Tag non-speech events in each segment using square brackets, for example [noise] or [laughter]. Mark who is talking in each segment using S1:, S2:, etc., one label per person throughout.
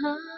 S1: huh.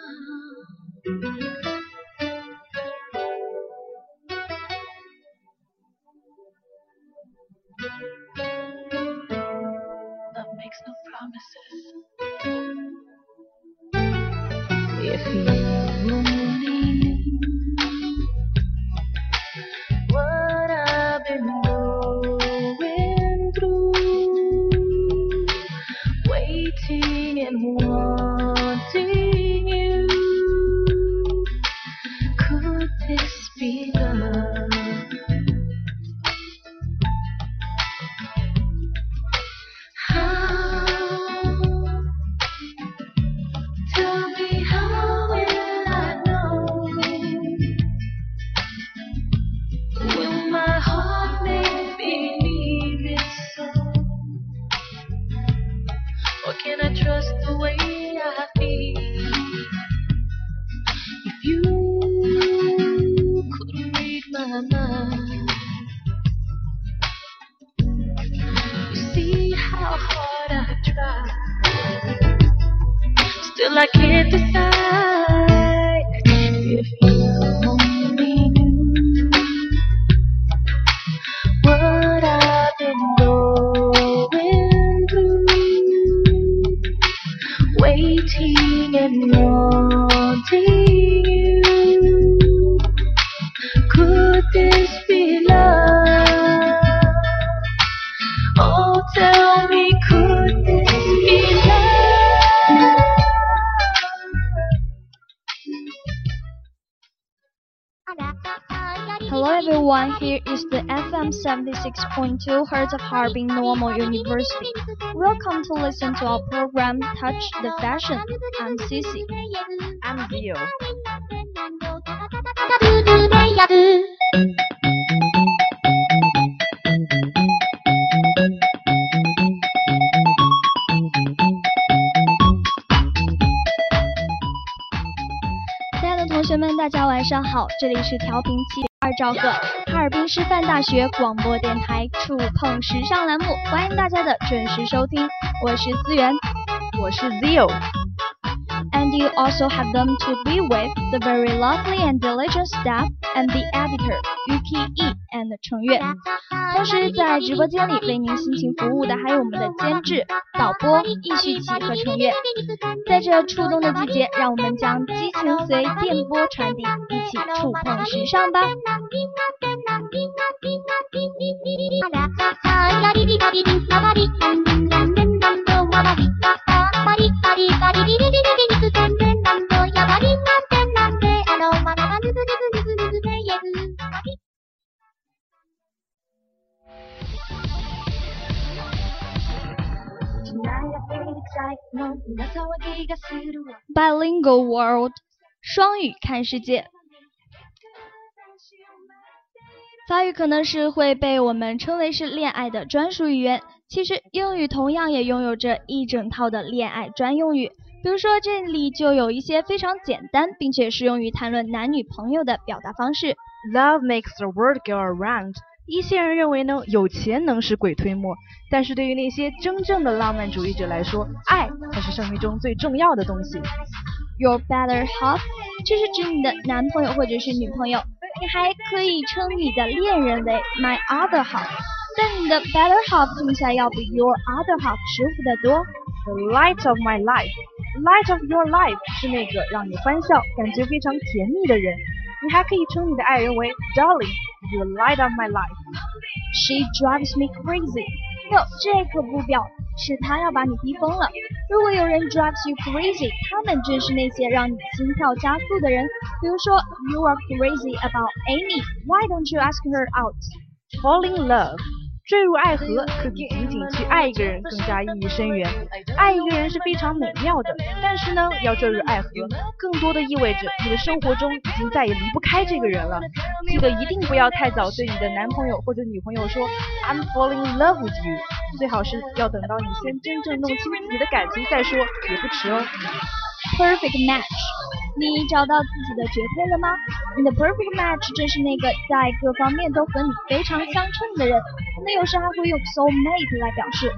S1: 76.2 Hertz of Harbin Normal University. Welcome to listen to our program Touch the Fashion. I'm Cici.
S2: I'm Dio.
S1: 亲爱的同学们，大家晚上好，这里是调频七 二兆赫哈尔滨师范大学广播电台触碰时尚栏目，欢迎大家的准时收听，我是思源，
S2: 我是 Zio。
S1: And you also have them to be with the very lovely and diligent staff and the editor Yuki E and 程月。同时在直播间里为您辛勤服务的还有我们的监制、导播易旭奇和程月。在这初冬的季节，让我们将激情随电波传递，一起触碰时尚吧。Bilingual world，双语看世界。法语可能是会被我们称为是恋爱的专属语言，其实英语同样也拥有着一整套的恋爱专用语。比如说，这里就有一些非常简单并且适用于谈论男女朋友的表达方式。
S2: Love makes the world go around。一些人认为呢，有钱能使鬼推磨，但是对于那些真正的浪漫主义者来说，爱才是生命中最重要的东西。
S1: Your better half，这是指你的男朋友或者是女朋友，你还可以称你的恋人为 my other half，但你的 better half 听起来要比 your other half 舒服得多。
S2: The light of my life，light of your life 是那个让你欢笑、感觉非常甜蜜的人。你还可以称你的爱人为 Darling，You light up my
S1: life。She drives me crazy。哟，这可不表示他要把你逼疯了。如果有人 drives you crazy，他们正是那些让你心跳加速的人。比如说，You are crazy about Amy，Why don't you ask her out？Fall
S2: in love。 坠入爱河可比仅仅去爱一个人更加意义深远。爱一个人是非常美妙的，但是呢，要坠入爱河，更多的意味着你的生活中已经再也离不开这个人了。记得一定不要太早对你的男朋友或者女朋友说 I'm falling in love with you，最好是要等到你先真正弄清自己的感情再说，也不迟哦。
S1: Perfect match。你找到自己的绝配了吗？你的 perfect match 正是那个在各方面都和你非常相称的人。我们有时还会用 soul mate 来表示。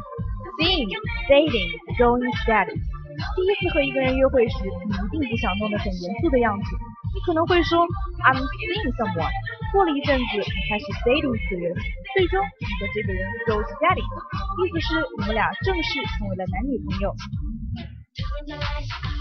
S2: Seeing, dating, going steady。第一次和一个人约会时，你一定不想弄得很严肃的样子。你可能会说 I'm seeing someone。过了一阵子，你开始 dating 此人，最终你和这个人 go steady，意思是你们俩正式成为了男女朋友。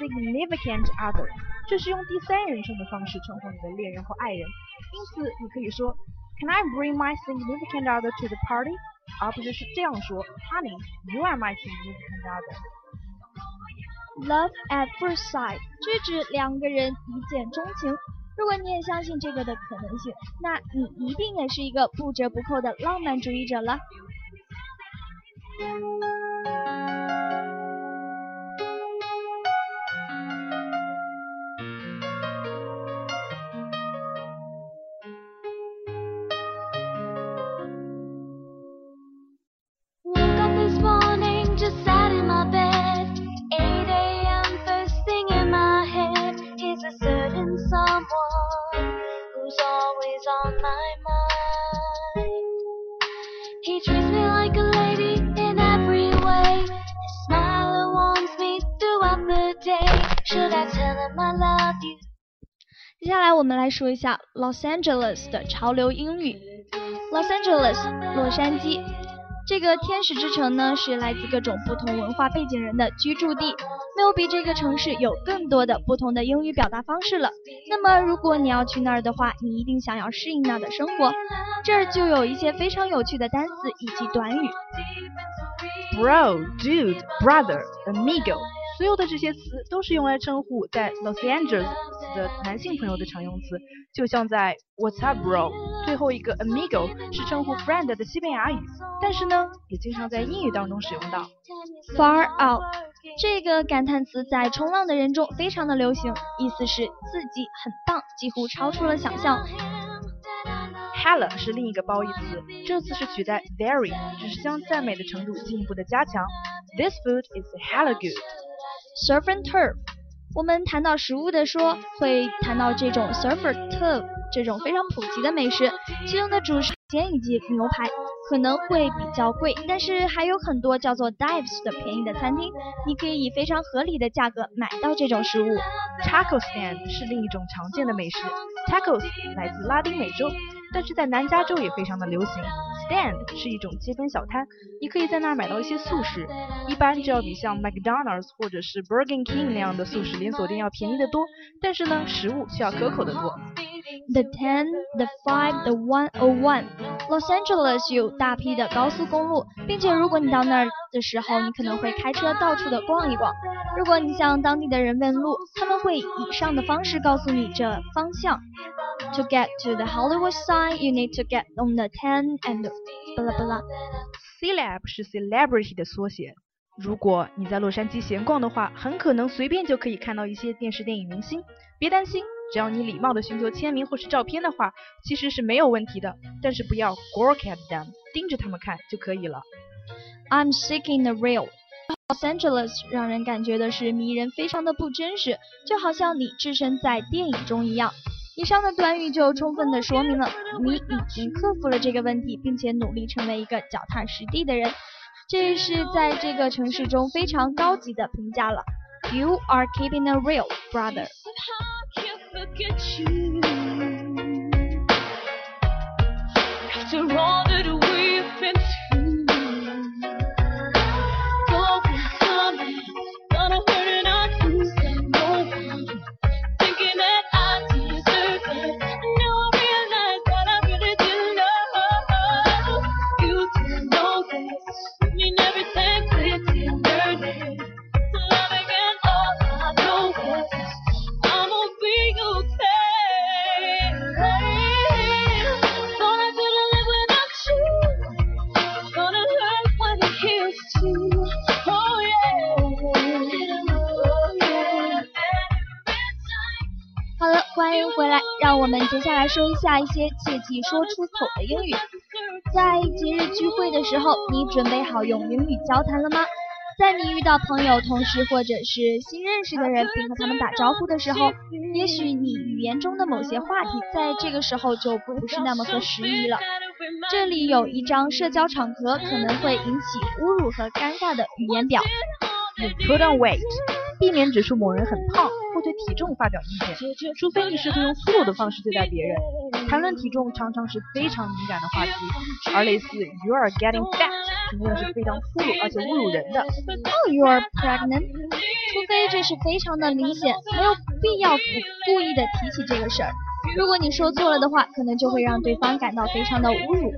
S2: Significant other，这是用第三人称的方式称呼你的恋人或爱人。因此，你可以说 Can I bring my significant other to the party？而不是是这样说，Honey，you are my significant other。
S1: Love at first sight，是指两个人一见钟情。如果你也相信这个的可能性，那你一定也是一个不折不扣的浪漫主义者了。说一下 Los Angeles 的潮流英语。Los Angeles，洛杉矶，这个天使之城呢，是来自各种不同文化背景人的居住地。没有比这个城市有更多的不同的英语表达方式了。那么，如果你要去那儿的话，你一定想要适应那儿的生活。这儿就有一些非常有趣的单词以及短语
S2: ：bro、dude、brother、amigo。所有的这些词都是用来称呼在 Los Angeles 的男性朋友的常用词，就像在 What's up, bro？最后一个 amigo 是称呼 friend 的西班牙语，但是呢，也经常在英语当中使用到。
S1: Far out 这个感叹词在冲浪的人中非常的流行，意思是自己、很棒，几乎超出了想象。
S2: Hella 是另一个褒义词，这次是取代 very，只是将赞美的程度进一步的加强。This food is hella good。
S1: Surf and turf，我们谈到食物的说，会谈到这种 surf and turf 这种非常普及的美食，其中的主食煎以及牛排。可能会比较贵，但是还有很多叫做 dives 的便宜的餐厅，你可以以非常合理的价格买到这种食物。
S2: Taco stand 是另一种常见的美食，tacos 来自拉丁美洲。但是在南加州也非常的流行。Stand 是一种街边小摊，你可以在那儿买到一些速食，一般就要比像 McDonald's 或者是 Burger King 那样的速食连锁店要便宜得多。但是呢，食物却要可口得多。
S1: The ten, the five, the one o one. Los Angeles 有大批的高速公路，并且如果你到那儿的时候，你可能会开车到处的逛一逛。如果你向当地的人问路，他们会以上的方式告诉你这方向。To get to the Hollywood sign, you need to get on the ten and blah blah blah.
S2: Celeb 是 celebrity 的缩写。如果你在洛杉矶闲逛的话，很可能随便就可以看到一些电视电影明星。别担心，只要你礼貌地寻求签名或是照片的话，其实是没有问题的。但是不要 gawk at them，盯着他们看就可以了。
S1: I'm seeking the real. Los Angeles 让人感觉的是迷人，非常的不真实，就好像你置身在电影中一样。以上的短语就充分的说明了你已经克服了这个问题，并且努力成为一个脚踏实地的人。这是在这个城市中非常高级的评价了。You are keeping a real, brother. look you. After all. 我们接下来说一下一些切忌说出口的英语。在节日聚会的时候，你准备好用英语交谈了吗？在你遇到朋友、同事或者是新认识的人，并和他们打招呼的时候，也许你语言中的某些话题在这个时候就不是那么合时宜了。这里有一张社交场合可能会引起侮辱和尴尬的语言表。
S2: You couldn't wait，避免指出某人很胖或对体重发表意见，除非你试图用粗鲁的方式对待别人。谈论体重常常是非常敏感的话题，而类似 You are getting fat 同样是非常粗鲁而且侮辱人的。
S1: Oh, you are pregnant，除非这是非常的明显，没有必要故故意的提起这个事儿。如果你说错了的话，可能就会让对方感到非常的侮辱。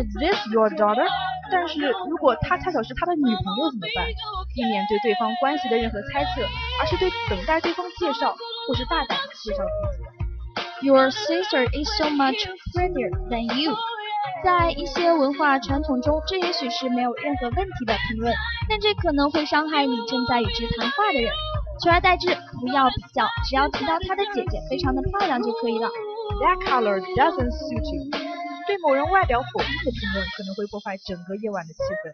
S2: Is this your daughter？但是如果他恰巧是他的女朋友怎么办？避免对对方关系的任何猜测，而是对等待对方介绍或是大胆介绍自
S1: 己。Your sister is so much prettier than you。在一些文化传统中，这也许是没有任何问题的评论，但这可能会伤害你正在与之谈话的人。取而代之，不要比较，只要提到他的姐姐非常的漂亮就可以了。
S2: That color doesn't suit you。对某人外表否定的评论可能会破坏整个夜晚的气氛，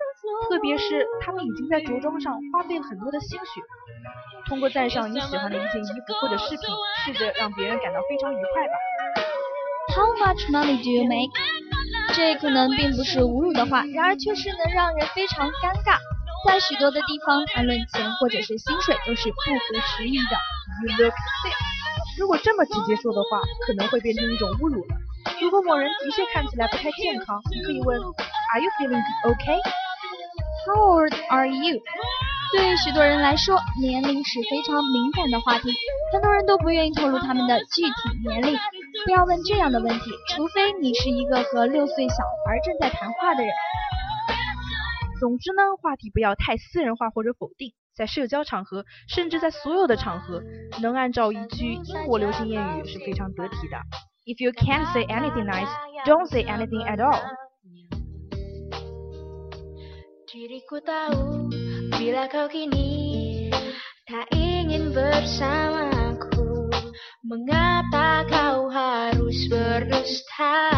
S2: 特别是他们已经在着装上花费了很多的心血。通过赞赏你喜欢的一件衣服或者饰品，试着让别人感到非常愉快吧。
S1: How much money do you make？这可能并不是侮辱的话，然而却是能让人非常尴尬。在许多的地方，谈论钱或者是薪水都是不合时宜的。
S2: You look sick。如果这么直接说的话，可能会变成一种侮辱了。如果某人的确看起来不太健康，你可以问 Are you feeling okay?
S1: How old are you? 对许多人来说，年龄是非常敏感的话题，很多人都不愿意透露他们的具体年龄。不要问这样的问题，除非你是一个和六岁小孩正在谈话的人。
S2: 总之呢，话题不要太私人化或者否定。在社交场合，甚至在所有的场合，能按照一句英国流行谚语是非常得体的。If you can't say anything nice, don't say anything at all. Diriku tahu bila kau kini tak ingin bersamaku, mengapa kau harus berdusta?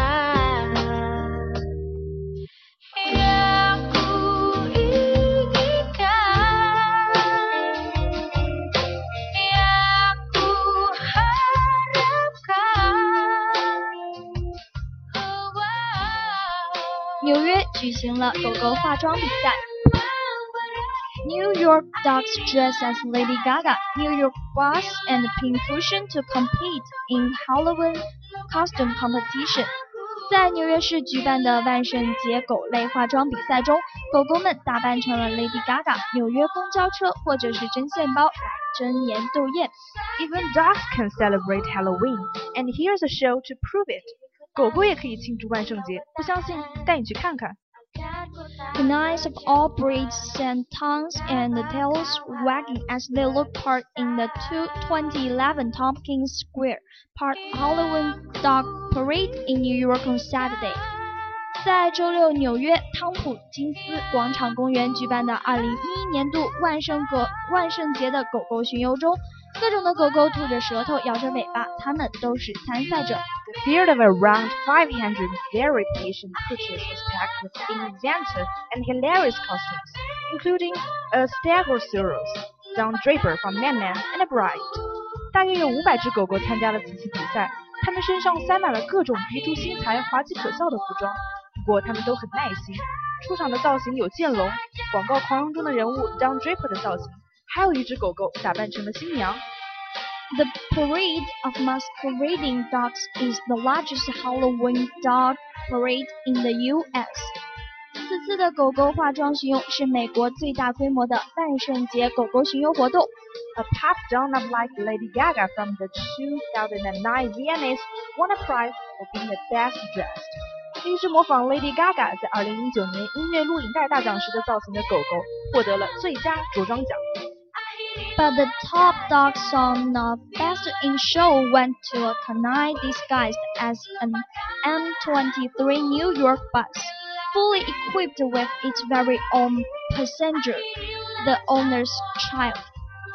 S1: 举行了狗狗化妆比赛 New York dogs dress as Lady Gaga, New York boss and Pincushion to compete in Halloween costume competition。在纽约市举办的万圣节狗类化妆比赛中，狗狗们打扮成了 Lady Gaga、纽约公交车或者是针线包来争妍斗艳。
S2: Even dogs can celebrate Halloween, and here's a show to prove it. 狗狗也可以庆祝万圣节，不相信带你去看看。
S1: Canines of all breeds send tongues and tails wagging as they look part in the 2011 Tompkins Square Park Halloween Dog Parade in New York on Saturday。在周六，纽约汤普金斯广场公园举办的2011年度万圣狗万圣节的狗狗巡游中， 各种的狗狗吐着舌头，摇着尾巴，它们都是参赛者。
S2: The field of around 500 very patient creatures was packed with inventive and hilarious costumes, including a Stegosaurus, Don Draper from Man Man, and a bride. 大约有五百只狗狗参加了此次比赛，它们身上塞满了各种别出心裁、滑稽可笑的服装。不过它们都很耐心。出场的造型有剑龙，广告狂人中的人物 Don Draper 的造型。还有一只狗狗打扮成了新娘。
S1: The parade of masquerading dogs is the largest Halloween dog parade in the U.S. 此次的狗狗化妆巡游是美国最大规模的万圣节狗狗巡游活动。
S2: A pop done up like Lady Gaga from the 2009 VMAs won a prize for being the best dressed. 一只模仿 Lady Gaga 在2019年音乐录影带大奖时的造型的狗狗获得了最佳着装奖。
S1: but the top dog song not best in show went to a canine disguised as an M23 New York bus, fully equipped with its very own passenger, the owner's child.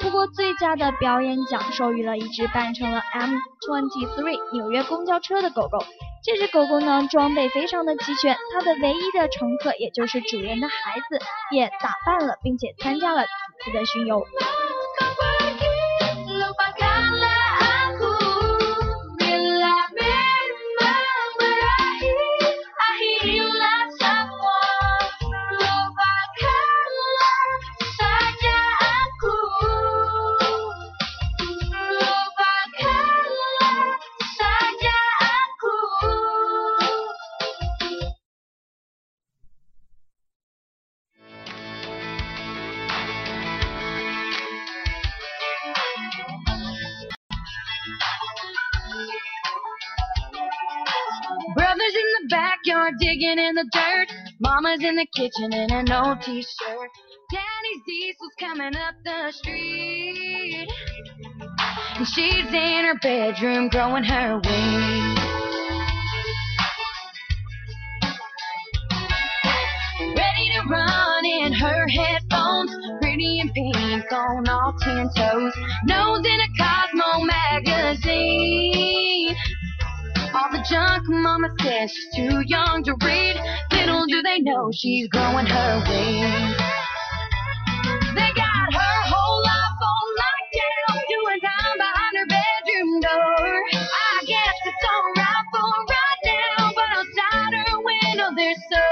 S1: 不过最佳的表演奖授予了一只扮成了 M23 纽约公交车的狗狗。这只狗狗呢，装备非常的齐全，它的唯一的乘客也就是主人的孩子，也打扮了，并且参加了此次的巡游。
S3: Mama's in the kitchen in an old t-shirt. Daddy's diesel's coming up the street. And she's in her bedroom growing her wings. Ready to run in her headphones, pretty and pink on all ten toes. Nose in a Cosmo magazine. All the junk mama says she's too young to read. Do they know she's growing her wings. They got her whole life on lockdown, doing time behind her bedroom door. I guess it's alright for right now, but outside her window oh, there's so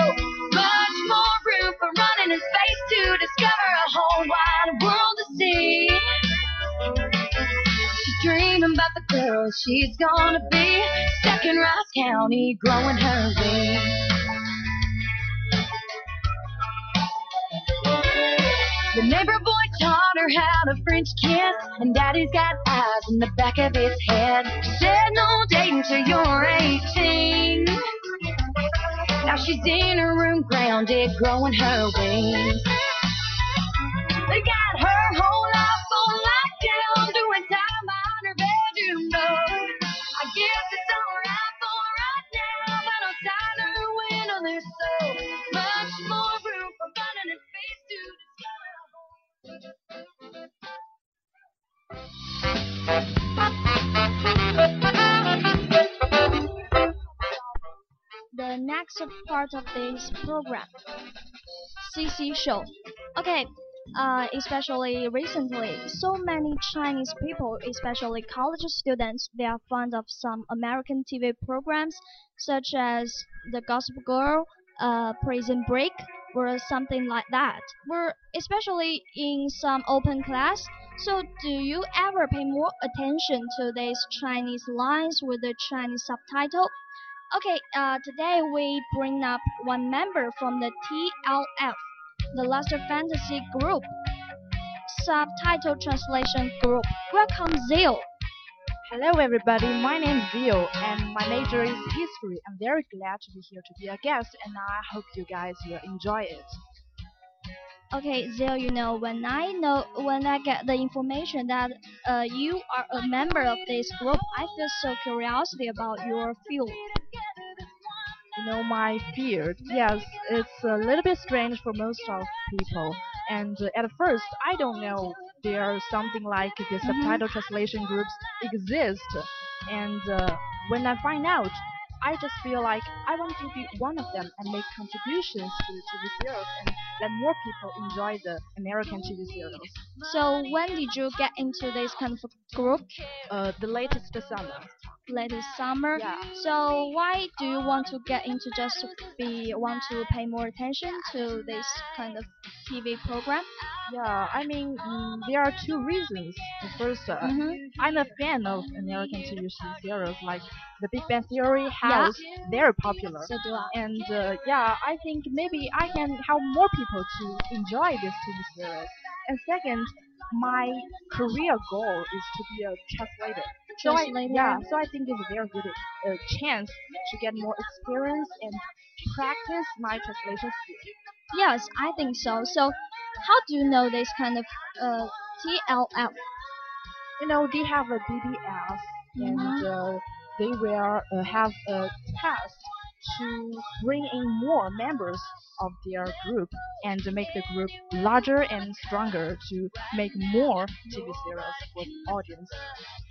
S3: much more room for running in space to discover a whole wide world to see. She's dreaming about the girl she's gonna be stuck in Ross County growing her wings. The neighbor boy taught her how to French kiss, and daddy's got eyes in the back of his head. Said no dating till you're 18. Now she's in her room grounded, growing her wings. They got her whole
S1: Next part of this program, CC Show. Okay, uh, especially recently, so many Chinese people, especially college students, they are fond of some American TV programs such as The Gossip Girl, uh, Prison Break, or something like that. Especially in some open class. So, do you ever pay more attention to these Chinese lines with the Chinese subtitle? Okay, uh, today we bring up one member from the TLF the Last Fantasy Group subtitle translation group. Welcome, Zio.
S2: Hello, everybody. My name is Zio, and my major is history. I'm very glad to be here to be a guest, and I hope you guys will enjoy it.
S1: Okay, Zio, you know when I know when I get the information that uh, you are a member of this group, I feel so curiosity about your field.
S2: You know my field yes it's a little bit strange for most of people. And uh, at first i don't know there's something like the mm-hmm. subtitle translation groups exist. And uh, when i find out I just feel like I want to be one of them and make contributions to the TV series and let more people enjoy the American TV series.
S1: So when did you get into this kind of group?
S2: Uh, the latest summer
S1: latest summer.
S2: Yeah.
S1: So why do you want to get into just to be want to pay more attention to this kind of TV program?
S2: Yeah, I mean mm, there are two reasons. The first, uh, mm -hmm. I'm a fan of American TV series like The Big Bang Theory, House, yeah. very popular.
S1: So do I.
S2: And uh, yeah, I think maybe I can help more people to enjoy this TV series. And second, my career goal is to be a translator.
S1: So I,
S2: yeah, so I think it's a very good uh, chance to get more experience and practice my translation skills.
S1: Yes, I think so. So, how do you know this kind of uh, TLF?
S2: You know, they have a BBS mm -hmm. and mm-hmm. uh, they will uh, have a test to bring in more members of their group and make the group larger and stronger to make more TV series for the audience.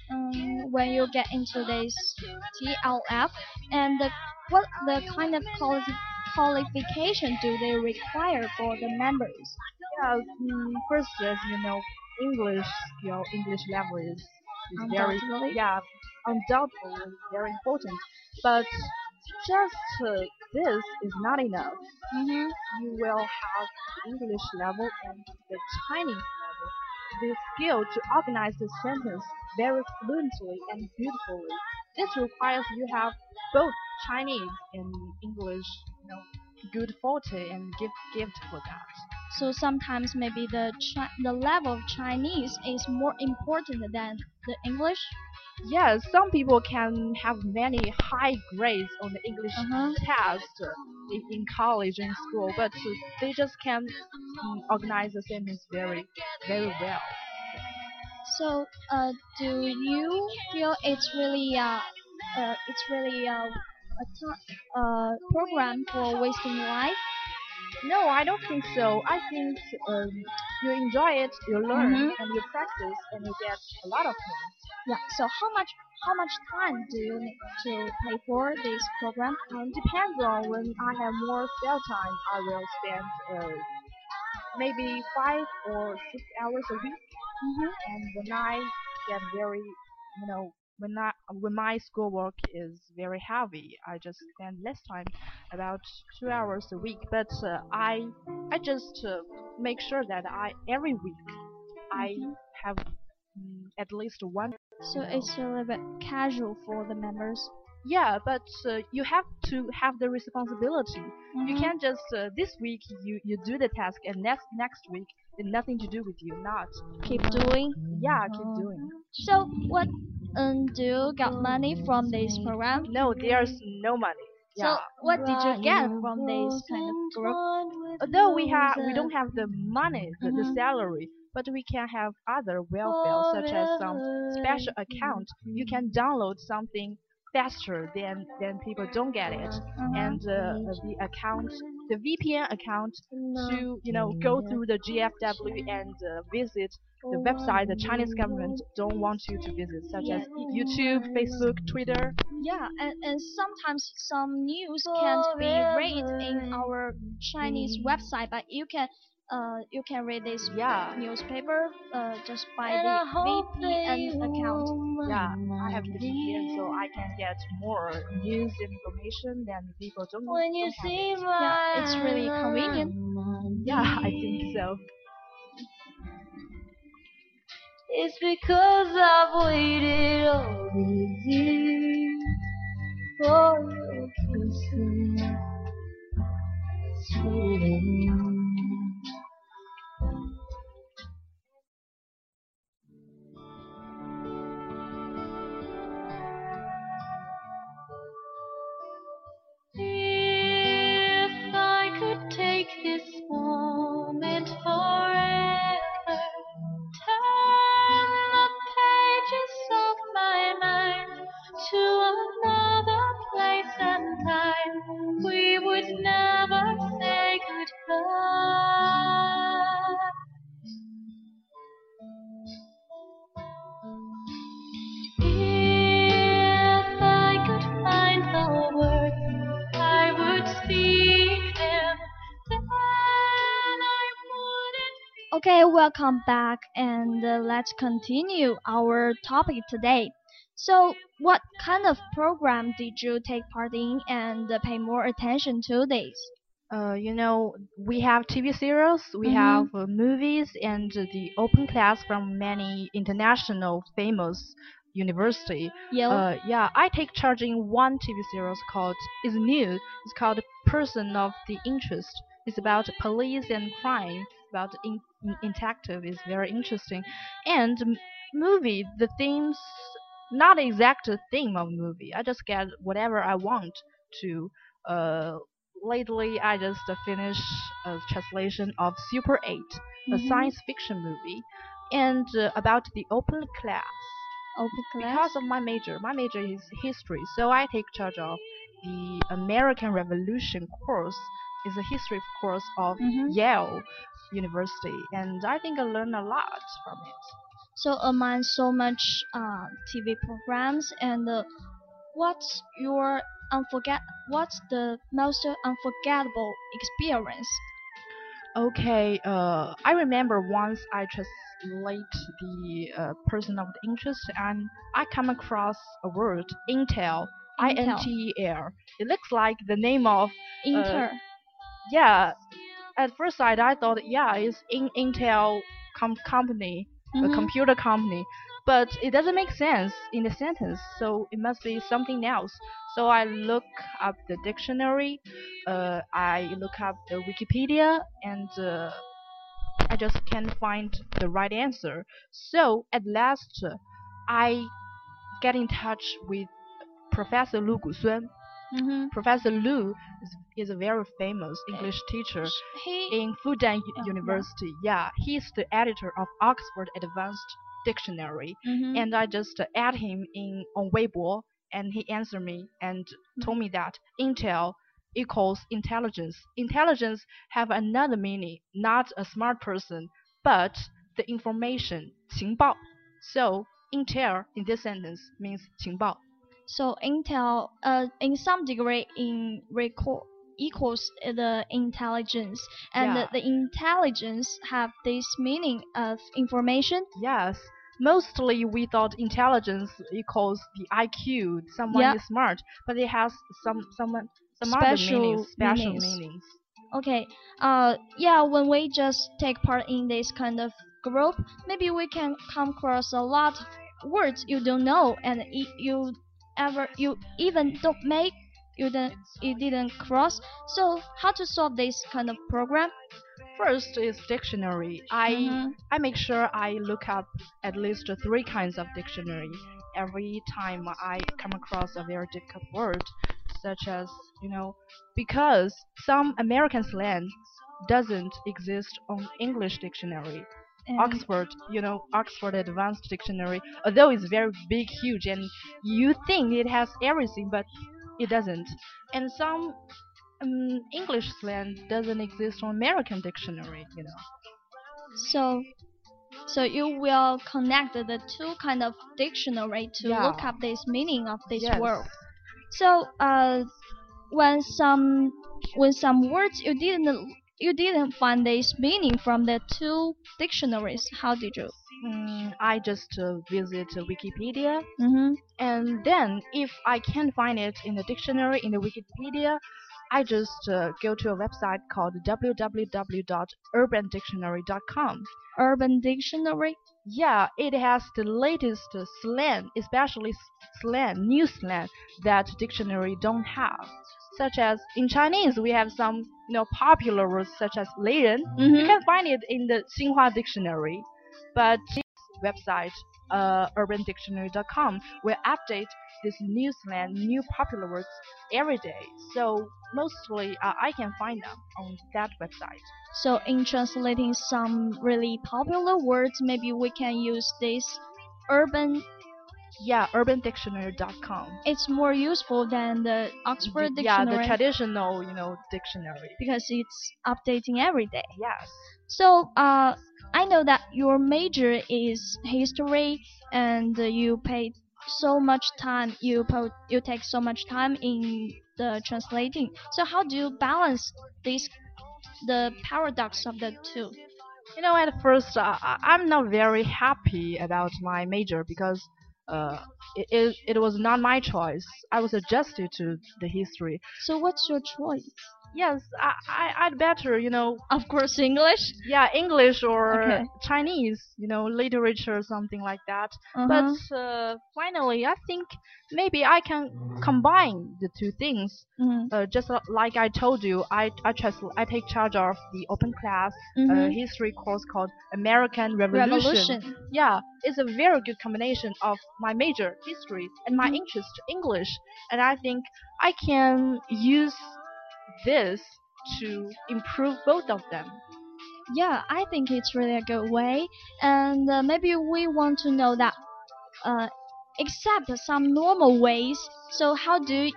S1: Um, when you get into this TLF, and the, what the kind of quality qualification do they require for the members?
S2: Yeah, mm, first, as you know, English skill, English level is, is very yeah, undoubtedly very important. But just uh, this is not enough.
S1: Mm-hmm.
S2: You will have English level and the Chinese level. The skill to organize the sentence very fluently and beautifully. This requires you have both Chinese and English, you know, good forte and gift gift for that.
S1: So sometimes maybe the the level of Chinese is more important than the English.
S2: Yes, some people can have many high grades on the English
S1: Uh-huh.
S2: test uh, in, in college and school, but uh, they just can't mm, organize the sentence very, very well.
S1: So uh, do you feel it's really uh, uh it's really uh, a uh program for wasting life?
S2: No, I don't think so. I think um, you enjoy it, you learn,
S1: Mhm.
S2: and you practice, and you get a lot of things.
S1: Yeah. So how much how much time do you need to pay for this program?
S2: Um, depends on when I have more spare time, I will spend uh, maybe five or six hours a week.
S1: Mm-hmm.
S2: And when I get very, you know, when I when my schoolwork is very heavy, I just spend less time, about two hours a week. But uh, I I just uh, make sure that I every week I have mm, at least one.
S1: So it's a little bit casual for the members.
S2: Yeah, but uh, you have to have the responsibility. You
S1: Mhm.
S2: can't just uh, this week you you do the task and next next week it's nothing to do with you. Not.
S1: keep doing.
S2: Yeah, keep doing.
S1: So what um do you get money from this program?
S2: No, there's no money.
S1: So what did you get from this kind of group?
S2: Although we have we don't have the money, the, the
S1: Mhm.
S2: salary, but we can have other welfare such as some special account. You can download something faster than than people don't get it, and uh, the account, the VPN account to you know go through the GFW and uh, visit the website the Chinese government don't want you to visit, such as YouTube, Facebook, Twitter.
S1: Yeah, and, and sometimes some news can't be read in our Chinese website, but you can uh you can read this
S2: Yeah.
S1: newspaper uh just by the VPN account.
S2: Yeah, I have the VPN, so I can get more news information than people don't,
S3: When you
S2: don't have
S3: see
S2: it.
S3: my
S1: Yeah, it's really convenient.
S2: Yeah, I think so.
S3: It's because I've waited all these years for your kisses. Sweet.
S1: Welcome back, and uh, let's continue our topic today. So, what kind of program did you take part in and uh, pay more attention to this?
S2: Uh, you know, we have TV series, we
S1: Mhm.
S2: have uh, movies, and the open class from many international famous university.
S1: Yeah.
S2: Uh, yeah, I take charge in one TV series called is new. It's called Person of the Interest. It's about police and crime. About in, in is very interesting, and m- movie the themes not exact theme of movie. I just get whatever I want to. Uh, lately I just uh, finished a translation of Super 8, a
S1: Mhm.
S2: science fiction movie, and uh, about the open class.
S1: Open class.
S2: Because of my major, my major is history, so I take charge of the American Revolution course. is a history course of
S1: Mhm.
S2: Yale University, and I think I learned a lot from it.
S1: So among so much uh, TV programs, and uh, what's your unforget? What's the most unforgettable experience?
S2: Okay, uh, I remember once I translate the uh, person of the interest and I come across a word, Intel, I N. T E L. It looks like the name of,
S1: Inter.
S2: yeah, at first sight I thought, yeah, it's in Intel com- company, a
S1: Mhm.
S2: computer company, but it doesn't make sense in the sentence, so it must be something else. So I look up the dictionary, uh, I look up the Wikipedia, and uh, I just can't find the right answer. So at last, I get in touch with Professor Lu Gusun.
S1: Mhm.
S2: Professor Lu is, is a very famous English teacher
S1: He.
S2: in Fudan
S1: yeah.
S2: University. Yeah, he's the editor of Oxford Advanced Dictionary,
S1: Mhm.
S2: and I just uh, add him in on Weibo, and he answered me and told me that Intel equals intelligence. Intelligence have another meaning, not a smart person, but the information 情报. So Intel in this sentence means 情报.
S1: So Intel, uh, in some degree, in record equals the intelligence, and
S2: Yeah.
S1: the intelligence have this meaning of information.
S2: Yes. Mostly we thought intelligence equals the IQ, someone
S1: Yeah.
S2: is smart, but it has some someone some
S1: Special
S2: meanings, special
S1: meanings.
S2: meanings.
S1: Okay. Uh, yeah. When we just take part in this kind of group, maybe we can come across a lot of words you don't know, and you ever you even don't make you didn't you didn't cross. So how to solve this kind of program?
S2: First is dictionary. I
S1: Mhm.
S2: I make sure I look up at least three kinds of dictionary every time I come across a very difficult word, such as you know, because some American slang doesn't exist on English dictionary. Oxford, you know, Oxford Advanced Dictionary, although it's very big, huge, and you think it has everything, but it doesn't. And some um, English slang doesn't exist on American dictionary, you know.
S1: So, so you will connect the two kind of dictionary to
S2: Yeah.
S1: look up this meaning of this
S2: Yes.
S1: word. So, uh, when some when some words you didn't you didn't find this meaning from the two dictionaries, how did you?
S2: Mm, I just uh, visit Wikipedia,
S1: Mm-hmm.
S2: and then if I can't find it in the dictionary in the Wikipedia, I just uh, go to a website called www.urbandictionary.com.
S1: Urban Dictionary.
S2: Yeah, it has the latest slang, especially slang, new slang that dictionary don't have. Such as in Chinese, we have some you know popular words such as 雷人. You
S1: Mm-hmm.
S2: can find it in the Xinhua dictionary, but this website, uh, urbandictionary.com, will update this new slang, new popular words every day. So mostly uh, I can find them on that website.
S1: So, in translating some really popular words, maybe we can use this urban.
S2: Yeah, urbandictionary.com.
S1: It's more useful than the Oxford
S2: The- yeah, the traditional, you know, dictionary.
S1: because it's updating every day.
S2: Yes.
S1: So, uh, I know that your major is history, and you pay so much time. You po- you take so much time in the translating. So, how do you balance this, the paradox of the two?
S2: You know, at first, uh, I'm not very happy about my major because uh, it, it, it was not my choice. I was adjusted to the history.
S1: So, what's your choice?
S2: Yes, I, I, I'd better, you know,
S1: Of course, English.
S2: yeah, English or
S1: Okay.
S2: Chinese, you know, literature, something like that.
S1: Uh-huh.
S2: But uh, finally, I think maybe I can combine the two things.
S1: Mhm.
S2: Uh, just like I told you, I I, trans- I take charge of the open class uh,
S1: Mhm.
S2: history course called American Revolution.
S1: Revolution.
S2: Yeah, it's a very good combination of my major history and my
S1: Mhm.
S2: interest English, and I think I can use this to improve both of them.
S1: Yeah, I think it's really a good way, and uh, maybe we want to know that, uh, except some normal ways. So how do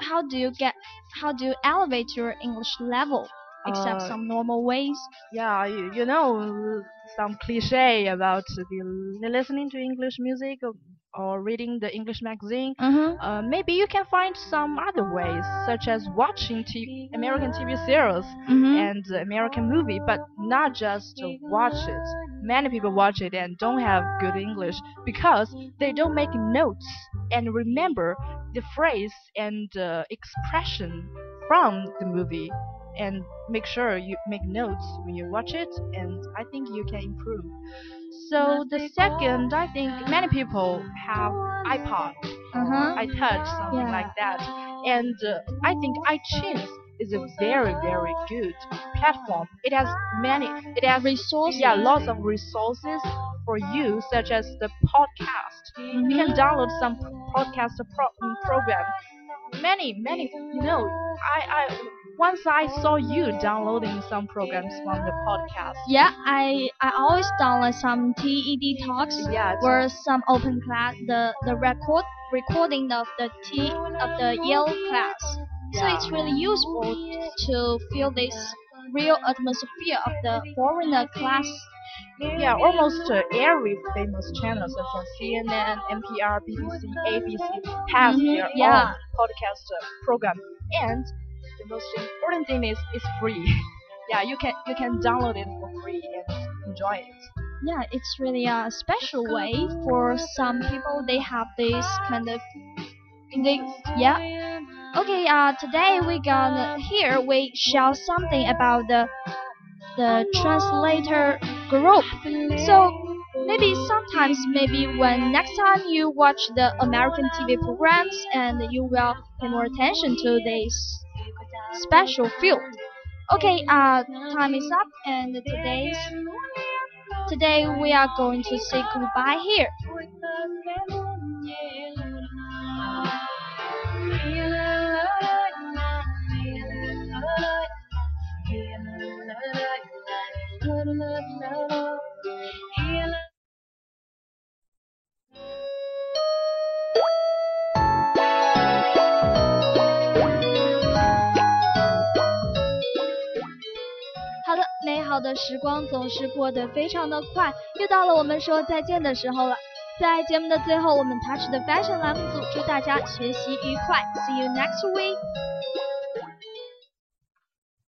S1: how do you get how do you elevate your English level except
S2: Uh,
S1: some normal ways?
S2: Yeah, you, you know some cliche about the listening to English music or, reading the English magazine.
S1: Mm-hmm.
S2: Uh, maybe you can find some other ways, such as watching t- American TV series
S1: Mm-hmm.
S2: and uh, American movie, but not just to watch it. Many people watch it and don't have good English because they don't make notes and remember the phrase and uh, expression from the movie. And make sure you make notes when you watch it, and I think you can improve. So the second, I think many people have iPod,
S1: Uh-huh.
S2: iTouch, something
S1: Yeah.
S2: like that, and uh, I think iTunes is a very very good platform. It has many, it has
S1: Resources.
S2: yeah lots of resources for you, such as the podcast. You can download some podcast pro- program. Many many, you know, I I once I saw you downloading some programs from the podcast.
S1: Yeah, I I always download some TED talks
S2: Yeah,
S1: or some open class the the record recording of the T of the Yale class. So
S2: Yeah.
S1: it's really useful to feel this real atmosphere of the foreigner class.
S2: Yeah, almost uh, every famous channel such as CNN, NPR, BBC, ABC has
S1: Mhm,
S2: their
S1: yeah.
S2: own podcast uh, program, and the most important thing is it's free. [laughs] yeah, you can you can download it for free and enjoy it.
S1: Yeah, it's really a special way for some people. They have this kind of they yeah. Okay, uh, today we gonna here we share something about the the translator group. So maybe sometimes maybe when next time you watch the American TV programs and you will pay more attention to this special field. Okay, uh, time is up and today's today we are going to say goodbye here. 的，时光总是过得非常的快，又到了我们说再见的时候了。在节目的最后，我们 Touch 的 Fashion 栏目组祝大家学习愉快，See you next week。